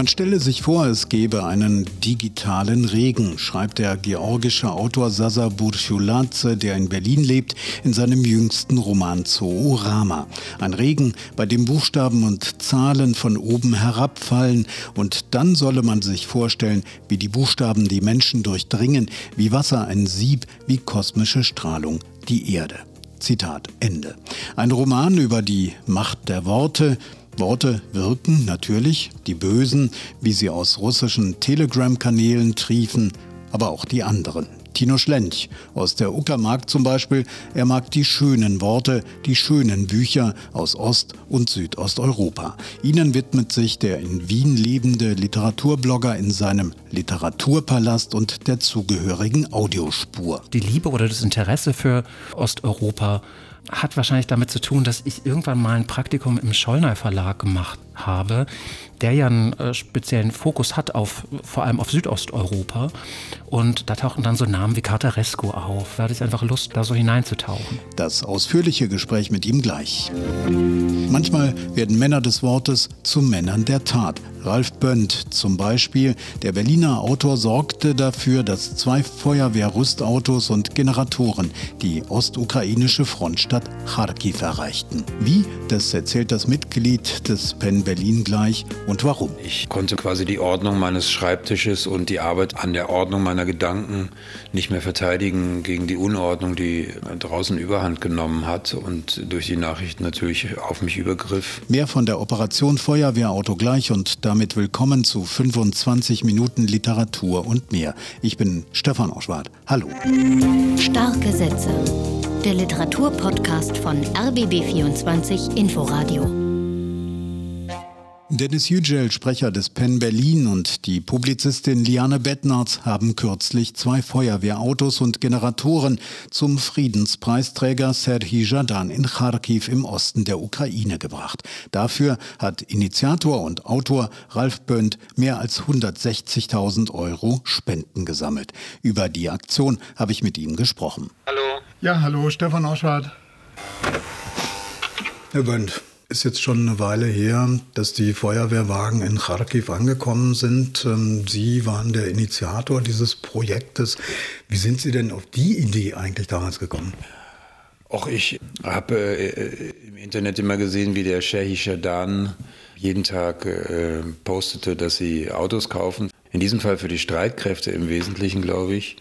Man stelle sich vor, es gäbe einen digitalen Regen, schreibt der georgische Autor Sasa Burchuladze, der in Berlin lebt, in seinem jüngsten Roman Zoorama. Ein Regen, bei dem Buchstaben und Zahlen von oben herabfallen und dann solle man sich vorstellen, wie die Buchstaben die Menschen durchdringen, wie Wasser ein Sieb, wie kosmische Strahlung die Erde. Zitat Ende. Ein Roman über die Macht der Worte, Worte wirken natürlich, die Bösen, wie sie aus russischen Telegram-Kanälen triefen, aber auch die anderen. Tino Schlench aus der Uckermark zum Beispiel, er mag die schönen Worte, die schönen Bücher aus Ost- und Südosteuropa. Ihnen widmet sich der in Wien lebende Literaturblogger in seinem Literaturpalast und der zugehörigen Audiospur. Die Liebe oder das Interesse für Osteuropa hat wahrscheinlich damit zu tun, dass ich irgendwann mal ein Praktikum im Schollner Verlag gemacht habe, der ja einen äh, speziellen Fokus hat auf vor allem auf Südosteuropa. Und da tauchen dann so Namen wie Cartaresco auf. Da hatte ich einfach Lust, da so hineinzutauchen. Das ausführliche Gespräch mit ihm gleich. Manchmal werden Männer des Wortes zu Männern der Tat. Ralf Bönd zum Beispiel, der Berliner Autor, sorgte dafür, dass zwei Feuerwehrrüstautos und Generatoren die ostukrainische Frontstadt Kharkiv erreichten. Wie, das erzählt das Mitglied des PEN Berlin gleich und warum. Ich konnte quasi die Ordnung meines Schreibtisches und die Arbeit an der Ordnung meiner Gedanken nicht mehr verteidigen gegen die Unordnung, die draußen überhand genommen hat und durch die Nachrichten natürlich auf mich übergriff. Mehr von der Operation Feuerwehrauto gleich und damit willkommen zu 25 Minuten Literatur und mehr. Ich bin Stefan Oschwart. Hallo. Starke Sätze. Der Literaturpodcast von RBB24 Inforadio. Dennis Yücel, Sprecher des PEN Berlin und die Publizistin Liane Bettnarz haben kürzlich zwei Feuerwehrautos und Generatoren zum Friedenspreisträger Serhii Jadan in Kharkiv im Osten der Ukraine gebracht. Dafür hat Initiator und Autor Ralf Bönd mehr als 160.000 Euro Spenden gesammelt. Über die Aktion habe ich mit ihm gesprochen. Hallo. Ja, hallo, Stefan Oschwart. Herr Bönd, ist jetzt schon eine Weile her, dass die Feuerwehrwagen in Kharkiv angekommen sind. Ähm, Sie waren der Initiator dieses Projektes. Wie sind Sie denn auf die Idee eigentlich damals gekommen? Auch ich habe äh, im Internet immer gesehen, wie der Shehi Shadan jeden Tag äh, postete, dass sie Autos kaufen. In diesem Fall für die Streitkräfte im Wesentlichen, glaube ich.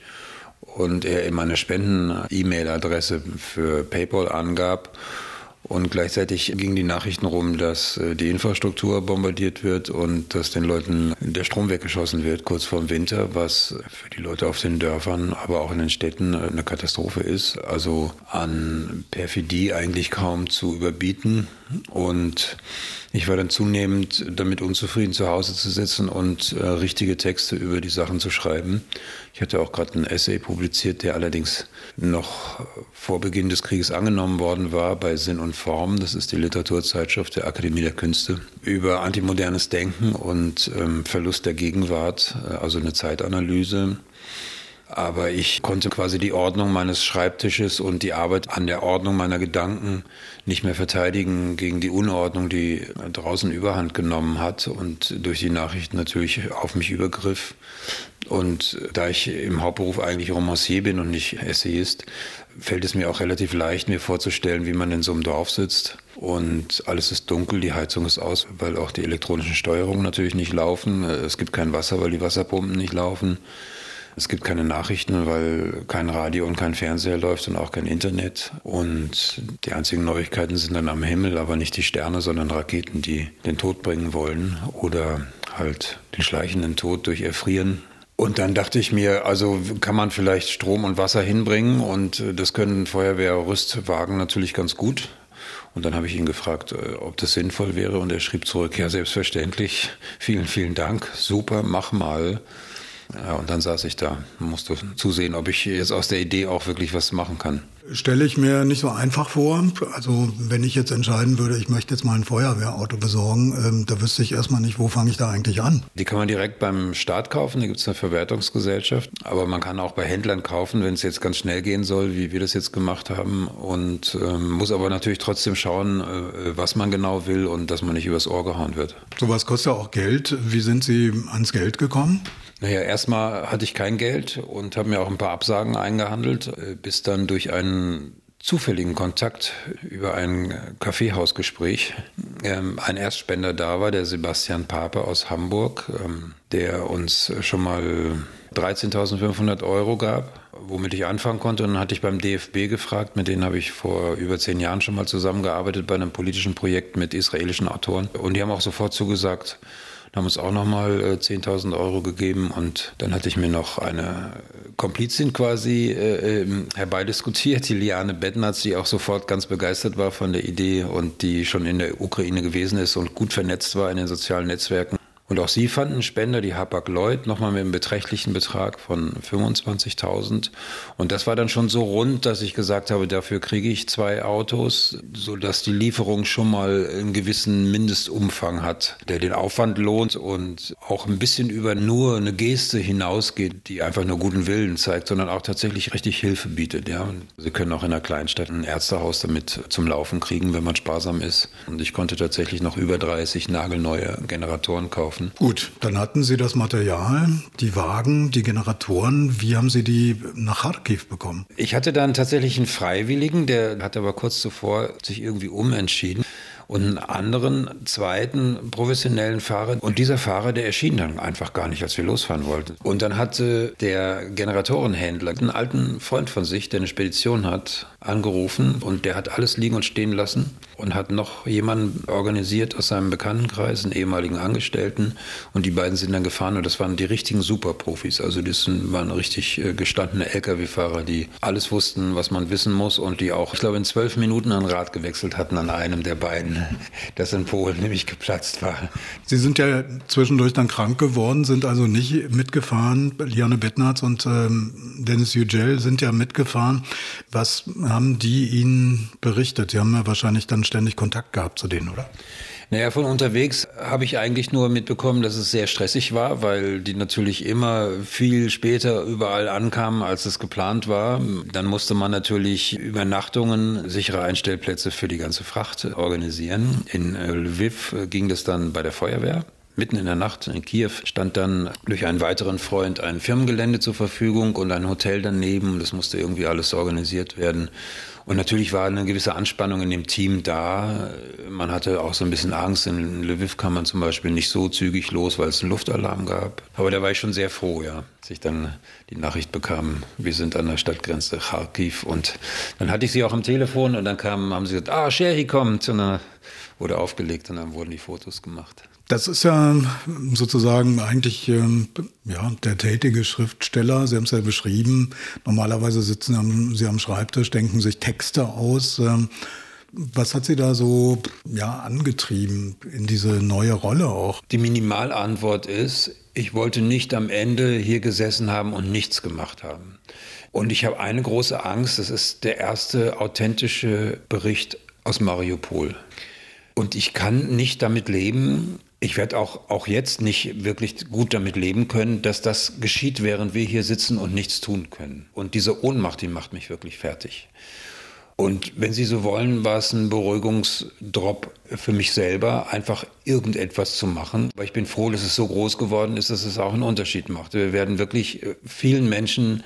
Und er in meiner Spenden-E-Mail-Adresse für PayPal angab. Und gleichzeitig gingen die Nachrichten rum, dass äh, die Infrastruktur bombardiert wird und dass den Leuten der Strom weggeschossen wird kurz vor dem Winter, was für die Leute auf den Dörfern, aber auch in den Städten eine Katastrophe ist. Also an Perfidie eigentlich kaum zu überbieten. Und ich war dann zunehmend damit unzufrieden, zu Hause zu sitzen und äh, richtige Texte über die Sachen zu schreiben. Ich hatte auch gerade einen Essay publiziert, der allerdings noch vor Beginn des Krieges angenommen worden war bei Sinn und Form. Das ist die Literaturzeitschrift der Akademie der Künste über antimodernes Denken und ähm, Verlust der Gegenwart, äh, also eine Zeitanalyse. Aber ich konnte quasi die Ordnung meines Schreibtisches und die Arbeit an der Ordnung meiner Gedanken nicht mehr verteidigen gegen die Unordnung, die draußen überhand genommen hat und durch die Nachrichten natürlich auf mich übergriff. Und da ich im Hauptberuf eigentlich Romancier bin und nicht Essayist, fällt es mir auch relativ leicht, mir vorzustellen, wie man in so einem Dorf sitzt und alles ist dunkel, die Heizung ist aus, weil auch die elektronischen Steuerungen natürlich nicht laufen. Es gibt kein Wasser, weil die Wasserpumpen nicht laufen. Es gibt keine Nachrichten, weil kein Radio und kein Fernseher läuft und auch kein Internet. Und die einzigen Neuigkeiten sind dann am Himmel, aber nicht die Sterne, sondern Raketen, die den Tod bringen wollen oder halt den schleichenden Tod durch Erfrieren. Und dann dachte ich mir, also kann man vielleicht Strom und Wasser hinbringen und das können Feuerwehrrüstwagen natürlich ganz gut. Und dann habe ich ihn gefragt, äh, ob das sinnvoll wäre und er schrieb zurück, ja selbstverständlich, vielen, vielen Dank, super, mach mal. Ja, und dann saß ich da, musste zusehen, ob ich jetzt aus der Idee auch wirklich was machen kann stelle ich mir nicht so einfach vor. Also wenn ich jetzt entscheiden würde, ich möchte jetzt mal ein Feuerwehrauto besorgen, ähm, da wüsste ich erstmal nicht, wo fange ich da eigentlich an. Die kann man direkt beim Start kaufen, da gibt es eine Verwertungsgesellschaft. Aber man kann auch bei Händlern kaufen, wenn es jetzt ganz schnell gehen soll, wie wir das jetzt gemacht haben. Und ähm, muss aber natürlich trotzdem schauen, äh, was man genau will und dass man nicht übers Ohr gehauen wird. Sowas kostet ja auch Geld. Wie sind Sie ans Geld gekommen? Naja, erstmal hatte ich kein Geld und habe mir auch ein paar Absagen eingehandelt, äh, bis dann durch einen zufälligen Kontakt über ein Kaffeehausgespräch ähm, ein Erstspender da war, der Sebastian Pape aus Hamburg, ähm, der uns schon mal 13.500 Euro gab, womit ich anfangen konnte. Und dann hatte ich beim DFB gefragt, mit denen habe ich vor über zehn Jahren schon mal zusammengearbeitet bei einem politischen Projekt mit israelischen Autoren. Und die haben auch sofort zugesagt, haben uns auch nochmal äh, 10.000 Euro gegeben und dann hatte ich mir noch eine Komplizin quasi äh, ähm, herbeidiskutiert, die Liane Bednatz, die auch sofort ganz begeistert war von der Idee und die schon in der Ukraine gewesen ist und gut vernetzt war in den sozialen Netzwerken. Und auch sie fanden Spender, die Hapag-Lloyd, nochmal mit einem beträchtlichen Betrag von 25.000. Und das war dann schon so rund, dass ich gesagt habe, dafür kriege ich zwei Autos, sodass die Lieferung schon mal einen gewissen Mindestumfang hat, der den Aufwand lohnt und auch ein bisschen über nur eine Geste hinausgeht, die einfach nur guten Willen zeigt, sondern auch tatsächlich richtig Hilfe bietet. Ja. Und Sie können auch in einer Kleinstadt ein Ärztehaus damit zum Laufen kriegen, wenn man sparsam ist. Und ich konnte tatsächlich noch über 30 nagelneue Generatoren kaufen kaufen. Gut, dann hatten Sie das Material, die Wagen, die Generatoren. Wie haben Sie die nach Kharkiv bekommen? Ich hatte dann tatsächlich einen Freiwilligen, der hat aber kurz zuvor sich irgendwie umentschieden und einen anderen zweiten professionellen Fahrer. Und dieser Fahrer, der erschien dann einfach gar nicht, als wir losfahren wollten. Und dann hatte der Generatorenhändler einen alten Freund von sich, der eine Spedition hat, angerufen und der hat alles liegen und stehen lassen und hat noch jemanden organisiert aus seinem Bekanntenkreis, einen ehemaligen Angestellten und die beiden sind dann gefahren und das waren die richtigen Superprofis. Also das waren richtig äh, gestandene Lkw-Fahrer, die alles wussten, was man wissen muss und die auch, ich glaube, in zwölf Minuten ein Rad gewechselt hatten an einem der beiden das in Polen nämlich geplatzt war. Sie sind ja zwischendurch dann krank geworden, sind also nicht mitgefahren. Liane Bettnarz und ähm, Dennis Yücel sind ja mitgefahren. Was haben die Ihnen berichtet? Sie haben ja wahrscheinlich dann ständig Kontakt gehabt zu denen, oder? Naja, von unterwegs habe ich eigentlich nur mitbekommen, dass es sehr stressig war, weil die natürlich immer viel später überall ankamen, als es geplant war. Dann musste man natürlich Übernachtungen, sichere Einstellplätze für die ganze Fracht organisieren. In äh, Lviv ging das dann bei der Feuerwehr. Mitten in der Nacht in Kiew stand dann durch einen weiteren Freund ein Firmengelände zur Verfügung und ein Hotel daneben. Das musste irgendwie alles organisiert werden. Und natürlich war eine gewisse Anspannung in dem Team da. Man hatte auch so ein bisschen Angst. In Lviv kam man zum Beispiel nicht so zügig los, weil es einen Luftalarm gab. Aber da war ich schon sehr froh, ja, als ich dann die Nachricht bekam, wir sind an der Stadtgrenze Kharkiv. Und dann hatte ich sie auch am Telefon und dann kam, haben sie gesagt, ah, Sherry kommt. Und dann wurde aufgelegt und dann wurden die Fotos gemacht. Das ist ja sozusagen eigentlich ähm, ja, der tätige Schriftsteller. Sie haben es ja beschrieben. Normalerweise sitzen Sie am Schreibtisch, denken sich Texte aus. Ähm, was hat Sie da so ja, angetrieben in diese neue Rolle auch? Die Minimalantwort ist, ich wollte nicht am Ende hier gesessen haben und nichts gemacht haben. Und ich habe eine große Angst, das ist der erste authentische Bericht aus Mariupol. Und ich kann nicht damit leben, ich werde auch, auch jetzt nicht wirklich gut damit leben können, dass das geschieht, während wir hier sitzen und nichts tun können. Und diese Ohnmacht, die macht mich wirklich fertig. Und wenn Sie so wollen, war es ein Beruhigungsdrop für mich selber, einfach irgendetwas zu machen. Weil ich bin froh, dass es so groß geworden ist, dass es auch einen Unterschied macht. Wir werden wirklich äh, vielen Menschen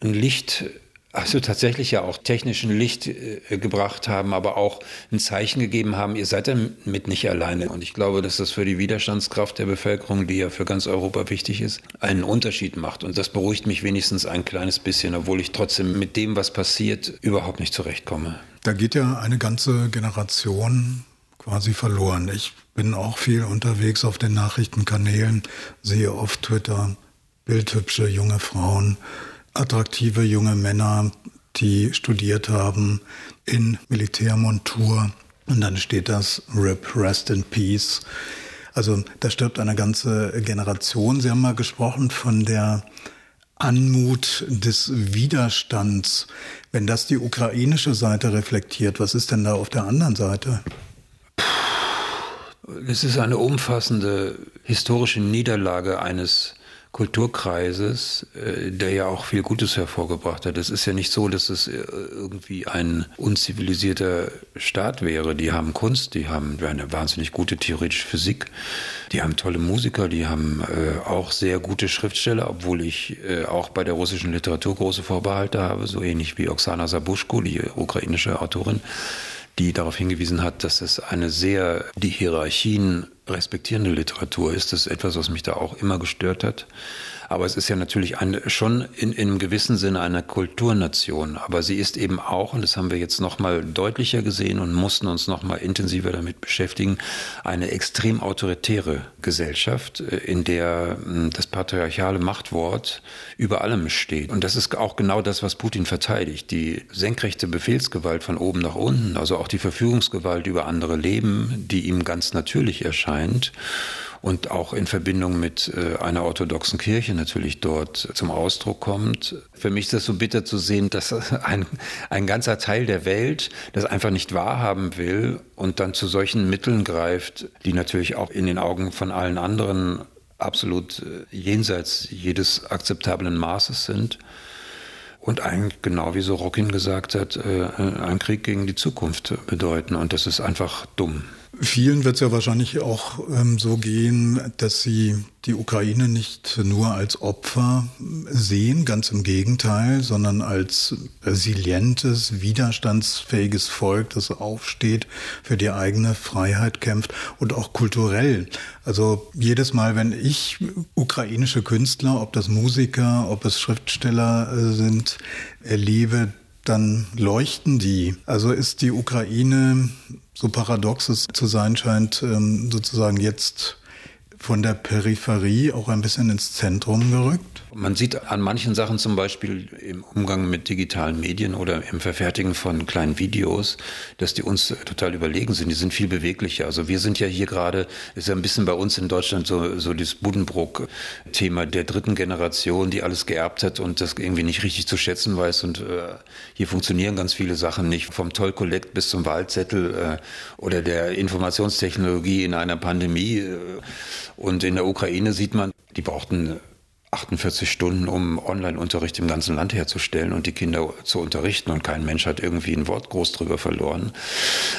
ein Licht also tatsächlich ja auch technischen Licht äh, gebracht haben, aber auch ein Zeichen gegeben haben, ihr seid damit nicht alleine. Und ich glaube, dass das für die Widerstandskraft der Bevölkerung, die ja für ganz Europa wichtig ist, einen Unterschied macht. Und das beruhigt mich wenigstens ein kleines bisschen, obwohl ich trotzdem mit dem, was passiert, überhaupt nicht zurechtkomme. Da geht ja eine ganze Generation quasi verloren. Ich bin auch viel unterwegs auf den Nachrichtenkanälen, sehe auf Twitter bildhübsche junge Frauen, attraktive junge Männer, die studiert haben in Militärmontur. Und dann steht das RIP, Rest in Peace. Also da stirbt eine ganze Generation. Sie haben mal gesprochen von der Anmut des Widerstands. Wenn das die ukrainische Seite reflektiert, was ist denn da auf der anderen Seite? Es ist eine umfassende historische Niederlage eines Kulturkreises, äh, der ja auch viel Gutes hervorgebracht hat. Es ist ja nicht so, dass es äh, irgendwie ein unzivilisierter Staat wäre. Die haben Kunst, die haben eine wahnsinnig gute theoretische Physik, die haben tolle Musiker, die haben äh, auch sehr gute Schriftsteller, obwohl ich auch bei der russischen Literatur große Vorbehalte habe, so ähnlich wie Oksana Sabushko, die ukrainische Autorin die darauf hingewiesen hat, dass es eine sehr die Hierarchien respektierende Literatur ist. Das ist etwas, was mich da auch immer gestört hat. Aber es ist ja natürlich eine, schon in, in einem gewissen Sinne eine Kulturnation. Aber sie ist eben auch, und das haben wir jetzt nochmal deutlicher gesehen und mussten uns nochmal intensiver damit beschäftigen, eine extrem autoritäre Gesellschaft, äh, in der hm, das patriarchale Machtwort über allem steht. Und das ist auch genau das, was Putin verteidigt. Die senkrechte Befehlsgewalt von oben nach unten, also auch die Verfügungsgewalt über andere Leben, die ihm ganz natürlich erscheint und auch in Verbindung mit äh, einer orthodoxen Kirche natürlich dort zum Ausdruck kommt. Für mich ist das so bitter zu sehen, dass ein, ein ganzer Teil der Welt das einfach nicht wahrhaben will und dann zu solchen Mitteln greift, die natürlich auch in den Augen von allen anderen absolut äh, jenseits jedes akzeptablen Maßes sind. Und eigentlich, genau wie so Rockin gesagt hat, äh, ein Krieg gegen die Zukunft bedeuten. Und das ist einfach dumm. Vielen wird es ja wahrscheinlich auch ähm, so gehen, dass sie die Ukraine nicht nur als Opfer sehen, ganz im Gegenteil, sondern als resilientes, widerstandsfähiges Volk, das aufsteht, für die eigene Freiheit kämpft und auch kulturell. Also jedes Mal, wenn ich ukrainische Künstler, ob das Musiker, ob es Schriftsteller äh, sind, erlebe, dann leuchten die. Also ist die Ukraine so paradox es zu sein scheint, ähm, sozusagen jetzt von der Peripherie auch ein bisschen ins Zentrum gerückt? Man sieht an manchen Sachen zum Beispiel im Umgang mit digitalen Medien oder im Verfertigen von kleinen Videos, dass die uns total überlegen sind. Die sind viel beweglicher. Also wir sind ja hier gerade, ist ja ein bisschen bei uns in Deutschland so, so das Buddenbrook-Thema der dritten Generation, die alles geerbt hat und das irgendwie nicht richtig zu schätzen weiß. Und äh, hier funktionieren ganz viele Sachen nicht. Vom Toll-Collect bis zum Wahlzettel äh, oder der Informationstechnologie in einer Pandemie. Äh, und in der Ukraine sieht man, die brauchten 48 Stunden, um Online-Unterricht im ganzen Land herzustellen und die Kinder zu unterrichten. Und kein Mensch hat irgendwie ein Wort groß drüber verloren.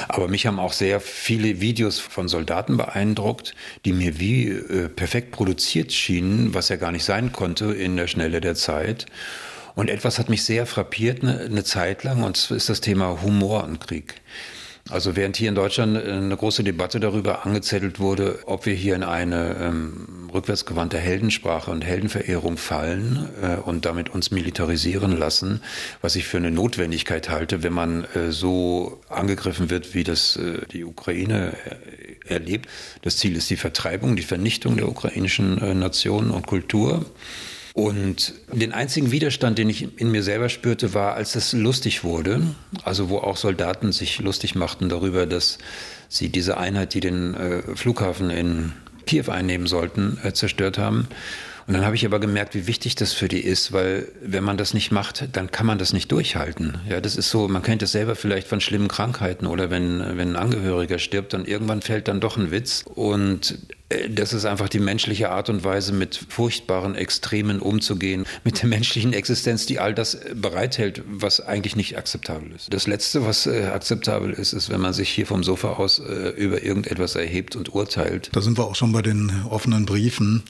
Aber mich haben auch sehr viele Videos von Soldaten beeindruckt, die mir wie äh, perfekt produziert schienen, was ja gar nicht sein konnte in der Schnelle der Zeit. Und etwas hat mich sehr frappiert eine, eine Zeit lang, und das ist das Thema Humor und Krieg. Also während hier in Deutschland äh, eine große Debatte darüber angezettelt wurde, ob wir hier in eine ähm, rückwärtsgewandte Heldensprache und Heldenverehrung fallen äh, und damit uns militarisieren lassen, was ich für eine Notwendigkeit halte, wenn man äh, so angegriffen wird, wie das äh, die Ukraine äh, erlebt. Das Ziel ist die Vertreibung, die Vernichtung der ukrainischen äh, Nation und Kultur. Und den einzigen Widerstand, den ich in mir selber spürte, war, als es lustig wurde, also wo auch Soldaten sich lustig machten darüber, dass sie diese Einheit, die den äh, Flughafen in Kiew einnehmen sollten, äh, zerstört haben. Und dann habe ich aber gemerkt, wie wichtig das für die ist, weil wenn man das nicht macht, dann kann man das nicht durchhalten. Ja, das ist so, man kennt es selber vielleicht von schlimmen Krankheiten oder wenn, wenn ein Angehöriger stirbt, dann irgendwann fällt dann doch ein Witz. Und äh, das ist einfach die menschliche Art und Weise, mit furchtbaren Extremen umzugehen, mit der menschlichen Existenz, die all das bereithält, was eigentlich nicht akzeptabel ist. Das Letzte, was äh, akzeptabel ist, ist, wenn man sich hier vom Sofa aus äh, über irgendetwas erhebt und urteilt. Da sind wir auch schon bei den offenen Briefen.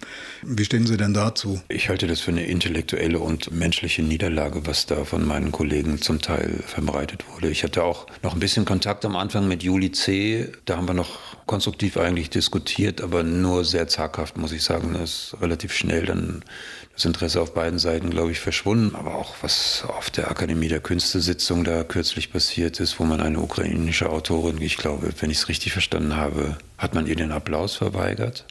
Wie stehen Sie denn dazu? Ich halte das für eine intellektuelle und menschliche Niederlage, was da von meinen Kollegen zum Teil verbreitet wurde. Ich hatte auch noch ein bisschen Kontakt am Anfang mit Juli C. Da haben wir noch konstruktiv eigentlich diskutiert, aber nur sehr zaghaft, muss ich sagen. Das ist relativ schnell dann das Interesse auf beiden Seiten, glaube ich, verschwunden. Aber auch was auf der Akademie der Künste-Sitzung da kürzlich passiert ist, wo man eine ukrainische Autorin, ich glaube, wenn ich es richtig verstanden habe, hat man ihr den Applaus verweigert.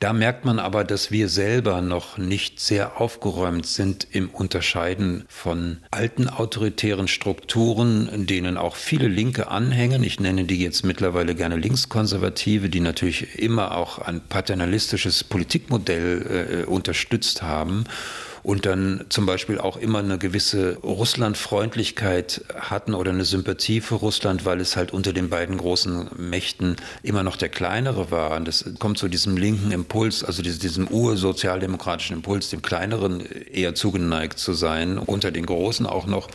Da merkt man aber, dass wir selber noch nicht sehr aufgeräumt sind im Unterscheiden von alten autoritären Strukturen, denen auch viele Linke anhängen. Ich nenne die jetzt mittlerweile gerne Linkskonservative, die natürlich immer auch ein paternalistisches Politikmodell äh, unterstützt haben und dann zum Beispiel auch immer eine gewisse Russlandfreundlichkeit hatten oder eine Sympathie für Russland, weil es halt unter den beiden großen Mächten immer noch der kleinere war. Und das kommt zu diesem linken Impuls, also diesem ursozialdemokratischen Impuls, dem kleineren eher zugeneigt zu sein, unter den großen auch noch.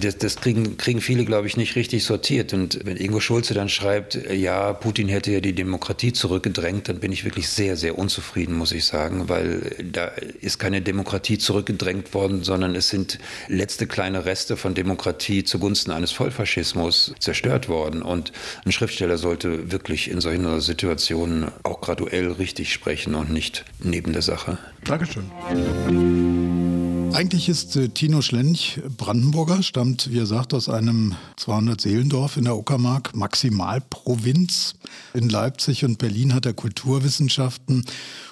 Das, das kriegen, kriegen viele, glaube ich, nicht richtig sortiert. Und wenn Ingo Schulze dann schreibt, ja, Putin hätte ja die Demokratie zurückgedrängt, dann bin ich wirklich sehr, sehr unzufrieden, muss ich sagen, weil da ist keine Demokratie zurückgedrängt worden, sondern es sind letzte kleine Reste von Demokratie zugunsten eines Vollfaschismus zerstört worden. Und ein Schriftsteller sollte wirklich in solchen Situationen auch graduell richtig sprechen und nicht neben der Sache. Dankeschön. Eigentlich ist äh, Tino Schlench Brandenburger, stammt, wie er sagt, aus einem 200-Seelendorf in der Uckermark, Maximalprovinz. In Leipzig und Berlin hat er Kulturwissenschaften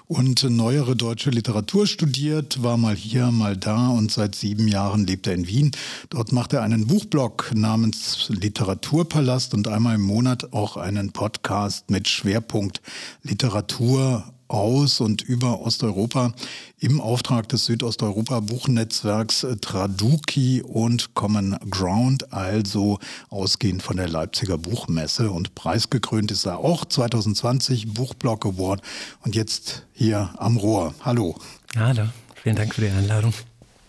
und neuere deutsche Literatur studiert, war mal hier, mal da und seit sieben Jahren lebt er in Wien. Dort macht er einen Buchblog namens Literaturpalast und einmal im Monat auch einen Podcast mit Schwerpunkt Literatur aus und über Osteuropa im Auftrag des Südosteuropa-Buchnetzwerks Traduki und Common Ground, also ausgehend von der Leipziger Buchmesse. Und preisgekrönt ist er auch 2020 Buchblog Award und jetzt hier am Rohr. Hallo. Hallo, vielen Dank für die Einladung.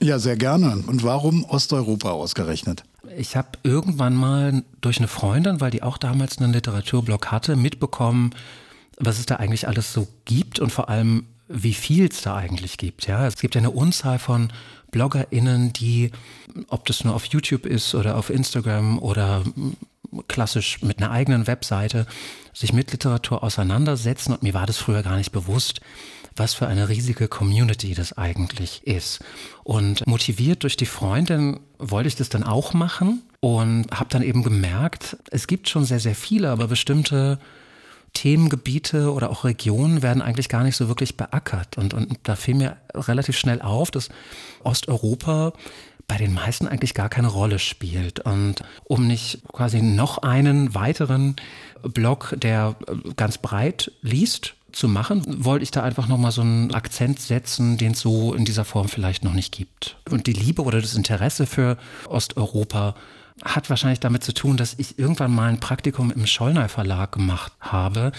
Ja, sehr gerne. Und warum Osteuropa ausgerechnet? Ich habe irgendwann mal durch eine Freundin, weil die auch damals einen Literaturblog hatte, mitbekommen, was es da eigentlich alles so gibt und vor allem, wie viel es da eigentlich gibt. Ja, es gibt ja eine Unzahl von BloggerInnen, die, ob das nur auf YouTube ist oder auf Instagram oder klassisch mit einer eigenen Webseite, sich mit Literatur auseinandersetzen. Und mir war das früher gar nicht bewusst, was für eine riesige Community das eigentlich ist. Und motiviert durch die Freundin wollte ich das dann auch machen und habe dann eben gemerkt, es gibt schon sehr, sehr viele, aber bestimmte Themengebiete oder auch Regionen werden eigentlich gar nicht so wirklich beackert. Und, und da fiel mir relativ schnell auf, dass Osteuropa bei den meisten eigentlich gar keine Rolle spielt. Und um nicht quasi noch einen weiteren Blog, der ganz breit liest, zu machen, wollte ich da einfach nochmal so einen Akzent setzen, den es so in dieser Form vielleicht noch nicht gibt. Und die Liebe oder das Interesse für Osteuropa hat wahrscheinlich damit zu tun, dass ich irgendwann mal ein Praktikum im Schollner Verlag gemacht habe,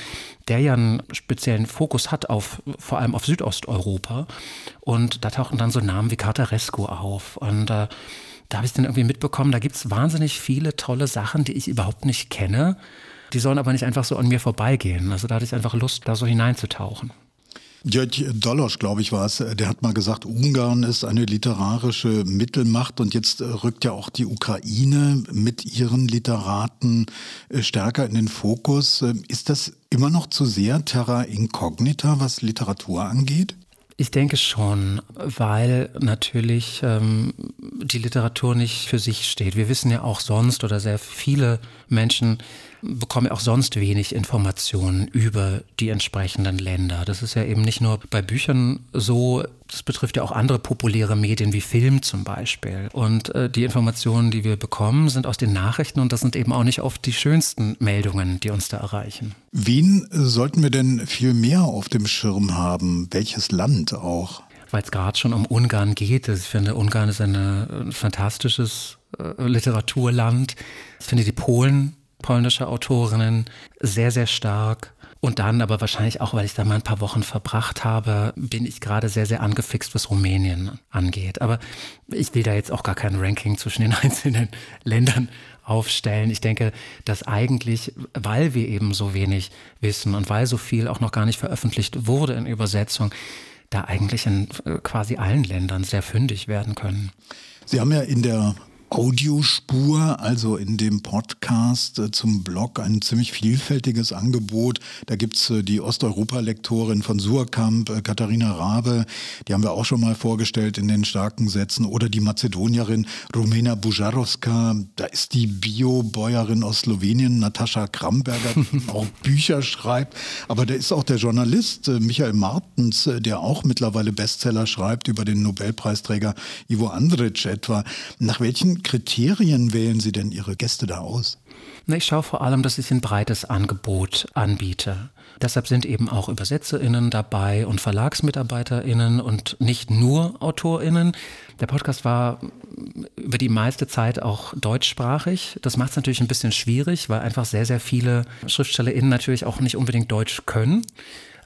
der ja einen speziellen Fokus hat auf, vor allem auf Südosteuropa. Und da tauchen dann so Namen wie Cartaresco auf. Und äh, da habe ich dann irgendwie mitbekommen, da gibt es wahnsinnig viele tolle Sachen, die ich überhaupt nicht kenne. Die sollen aber nicht einfach so an mir vorbeigehen. Also da hatte ich einfach Lust, da so hineinzutauchen. Jörg Dolosch, glaube ich, war es, der hat mal gesagt, Ungarn ist eine literarische Mittelmacht und jetzt rückt ja auch die Ukraine mit ihren Literaten äh, stärker in den Fokus. Ist das immer noch zu sehr terra incognita, was Literatur angeht? Ich denke schon, weil natürlich ähm, die Literatur nicht für sich steht. Wir wissen ja auch sonst oder sehr viele Menschen bekommen ja auch sonst wenig Informationen über die entsprechenden Länder. Das ist ja eben nicht nur bei Büchern so, das betrifft ja auch andere populäre Medien wie Film zum Beispiel. Und äh, die Informationen, die wir bekommen, sind aus den Nachrichten und das sind eben auch nicht oft die schönsten Meldungen, die uns da erreichen. Wen sollten wir denn viel mehr auf dem Schirm haben? Welches Land auch? Weil es gerade schon um Ungarn geht. Ich finde, Ungarn ist eine, ein fantastisches äh, Literaturland. Ich finde die Polen polnische Autorinnen, sehr, sehr stark. Und dann aber wahrscheinlich auch, weil ich da mal ein paar Wochen verbracht habe, bin ich gerade sehr, sehr angefixt, was Rumänien angeht. Aber ich will da jetzt auch gar kein Ranking zwischen den einzelnen Ländern aufstellen. Ich denke, dass eigentlich, weil wir eben so wenig wissen und weil so viel auch noch gar nicht veröffentlicht wurde in Übersetzung, da eigentlich in äh, quasi allen Ländern sehr fündig werden können. Sie haben ja in der Audiospur, also in dem Podcast äh, zum Blog, ein ziemlich vielfältiges Angebot. Da gibt's äh, die Osteuropa-Lektorin von Surkamp, äh, Katharina Rabe, die haben wir auch schon mal vorgestellt in den starken Sätzen, oder die Mazedonierin Rumena Bujarowska, da ist die Bio-Bäuerin aus Slowenien, Natascha Kramberger, die auch Bücher schreibt, aber da ist auch der Journalist Michael Martens, der auch mittlerweile Bestseller schreibt über den Nobelpreisträger Ivo Andrić etwa. Nach welchen Kriterien wählen Sie denn Ihre Gäste da aus? Ich schaue vor allem, dass ich ein breites Angebot anbiete. Deshalb sind eben auch ÜbersetzerInnen dabei und VerlagsmitarbeiterInnen und nicht nur AutorInnen. Der Podcast war über die meiste Zeit auch deutschsprachig. Das macht es natürlich ein bisschen schwierig, weil einfach sehr, sehr viele SchriftstellerInnen natürlich auch nicht unbedingt Deutsch können.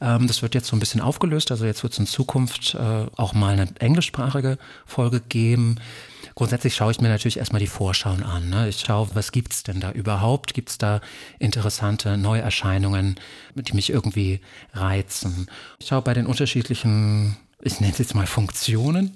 Ähm, das wird jetzt so ein bisschen aufgelöst. Also jetzt wird es in Zukunft äh, auch mal eine englischsprachige Folge geben. Grundsätzlich schaue ich mir natürlich erstmal die Vorschauen an. Ne? Ich schaue, was gibt's denn da überhaupt? Gibt's da interessante Neuerscheinungen, die mich irgendwie reizen? Ich schaue bei den unterschiedlichen ich nenne es jetzt mal Funktionen.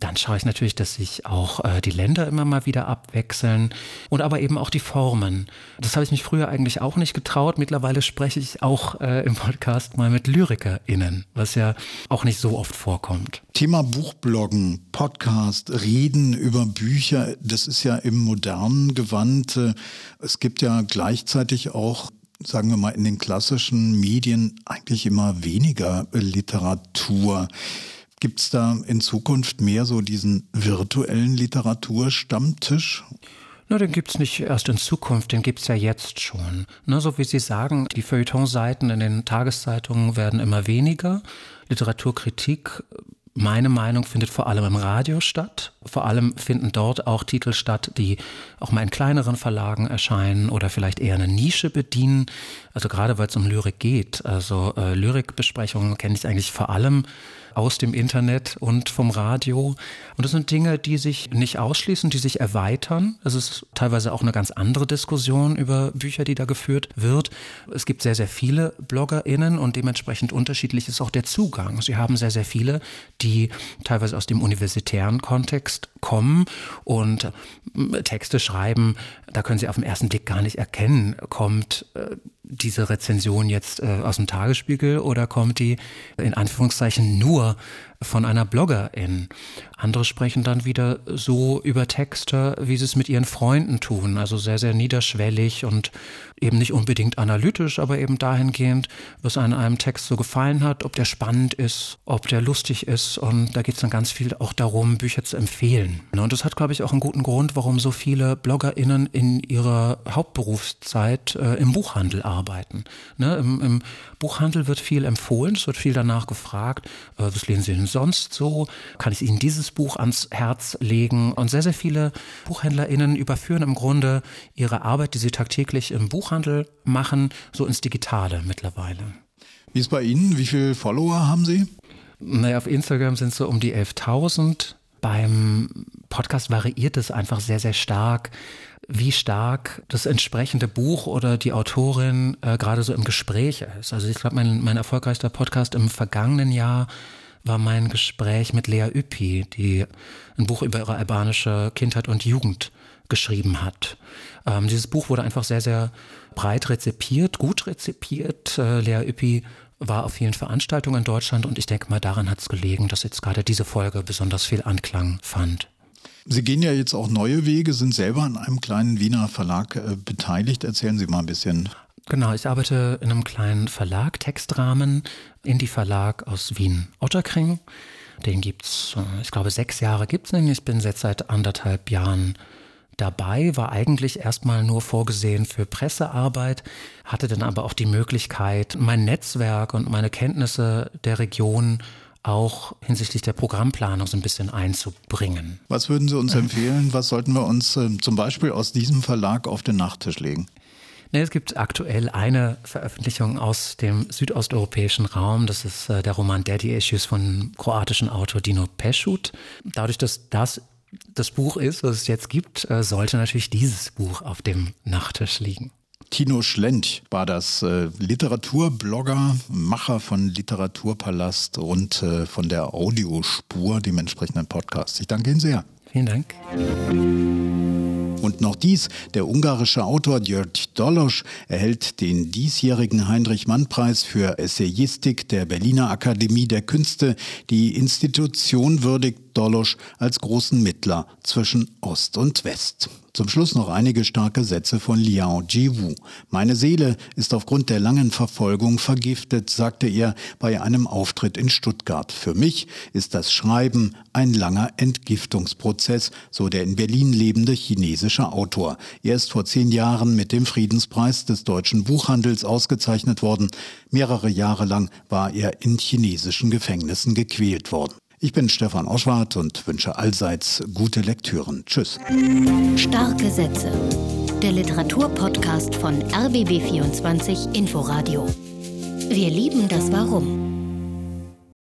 Dann schaue ich natürlich, dass sich auch äh, die Länder immer mal wieder abwechseln und aber eben auch die Formen. Das habe ich mich früher eigentlich auch nicht getraut. Mittlerweile spreche ich auch äh, im Podcast mal mit LyrikerInnen, was ja auch nicht so oft vorkommt. Thema Buchbloggen, Podcast, Reden über Bücher, das ist ja im modernen Gewand. Es gibt ja gleichzeitig auch sagen wir mal, in den klassischen Medien eigentlich immer weniger Literatur. Gibt es da in Zukunft mehr so diesen virtuellen Literaturstammtisch? Na, den gibt's nicht erst in Zukunft, den gibt's ja jetzt schon. Ne, so wie Sie sagen, die Feuilletonseiten in den Tageszeitungen werden immer weniger. Literaturkritik meine Meinung findet vor allem im Radio statt. Vor allem finden dort auch Titel statt, die auch mal in kleineren Verlagen erscheinen oder vielleicht eher eine Nische bedienen. Also gerade weil es um Lyrik geht. Also äh, Lyrikbesprechungen kenne ich eigentlich vor allem aus dem Internet und vom Radio. Und das sind Dinge, die sich nicht ausschließen, die sich erweitern. Es ist teilweise auch eine ganz andere Diskussion über Bücher, die da geführt wird. Es gibt sehr, sehr viele BloggerInnen und dementsprechend unterschiedlich ist auch der Zugang. Sie haben sehr, sehr viele, die teilweise aus dem universitären Kontext kommen und äh, Texte schreiben, da können Sie auf den ersten Blick gar nicht erkennen, kommt äh, diese Rezension jetzt äh, aus dem Tagesspiegel oder kommt die in Anführungszeichen nur von einer Bloggerin. Andere sprechen dann wieder so über Texte, wie sie es mit ihren Freunden tun, also sehr, sehr niederschwellig und eben nicht unbedingt analytisch, aber eben dahingehend, was an einem Text so gefallen hat, ob der spannend ist, ob der lustig ist und da geht es dann ganz viel auch darum, Bücher zu empfehlen. Und das hat, glaube ich, auch einen guten Grund, warum so viele BloggerInnen in ihrer Hauptberufszeit äh, im Buchhandel arbeiten. Ne, im, im, Buchhandel wird viel empfohlen, es wird viel danach gefragt, äh, was lesen Sie denn sonst so? Kann ich Ihnen dieses Buch ans Herz legen? Und sehr, sehr viele BuchhändlerInnen überführen im Grunde ihre Arbeit, die sie tagtäglich im Buchhandel machen, so ins Digitale mittlerweile. Wie ist bei Ihnen? Wie viele Follower haben Sie? Naja, auf Instagram sind es so um die 11.000. Beim Podcast variiert es einfach sehr, sehr stark, wie stark das entsprechende Buch oder die Autorin äh, gerade so im Gespräch ist. Also ich glaube, mein, mein erfolgreichster Podcast im vergangenen Jahr war mein Gespräch mit Lea Üppi, die ein Buch über ihre albanische Kindheit und Jugend geschrieben hat. Ähm, dieses Buch wurde einfach sehr, sehr breit rezipiert, gut rezipiert. Äh, Lea Üppi war auf vielen Veranstaltungen in Deutschland und ich denke mal, daran hat es gelegen, dass jetzt gerade diese Folge besonders viel Anklang fand. Sie gehen ja jetzt auch neue Wege, sind selber an einem kleinen Wiener Verlag äh, beteiligt. Erzählen Sie mal ein bisschen. Genau, ich arbeite in einem kleinen Verlag, Textrahmen, Indie Verlag aus Wien, Otterkring. Den gibt's, äh, ich glaube, sechs Jahre gibt's den. Ich bin jetzt seit anderthalb Jahren dabei, war eigentlich erstmal nur vorgesehen für Pressearbeit, hatte dann aber auch die Möglichkeit, mein Netzwerk und meine Kenntnisse der Region auch hinsichtlich der Programmplanung so ein bisschen einzubringen. Was würden Sie uns empfehlen? Was sollten wir uns äh, zum Beispiel aus diesem Verlag auf den Nachttisch legen? Nee, es gibt aktuell eine Veröffentlichung aus dem südosteuropäischen Raum. Das ist äh, der Roman Daddy Issues von kroatischen Autor Dino Peschut. Dadurch, dass das das Buch ist, was es jetzt gibt, äh, sollte natürlich dieses Buch auf dem Nachttisch liegen. Tino Schlench war das äh, Literaturblogger, Macher von Literaturpalast und äh, von der Audiospur, dem entsprechenden Podcast. Ich danke Ihnen sehr. Vielen Dank. Und noch dies, der ungarische Autor György Dolosch erhält den diesjährigen Heinrich-Mann-Preis für Essayistik der Berliner Akademie der Künste. Die Institution würdigt Dolosch als großen Mittler zwischen Ost und West. Zum Schluss noch einige starke Sätze von Liao Jiwu. Meine Seele ist aufgrund der langen Verfolgung vergiftet, sagte er bei einem Auftritt in Stuttgart. Für mich ist das Schreiben ein langer Entgiftungsprozess, so der in Berlin lebende chinesische Autor. Er ist vor zehn Jahren mit dem Friedenspreis des deutschen Buchhandels ausgezeichnet worden. Mehrere Jahre lang war er in chinesischen Gefängnissen gequält worden. Ich bin Stefan Oschwart und wünsche allseits gute Lektüren. Tschüss. Starke Sätze. Der Literaturpodcast von RBB24 Inforadio. Wir lieben das Warum.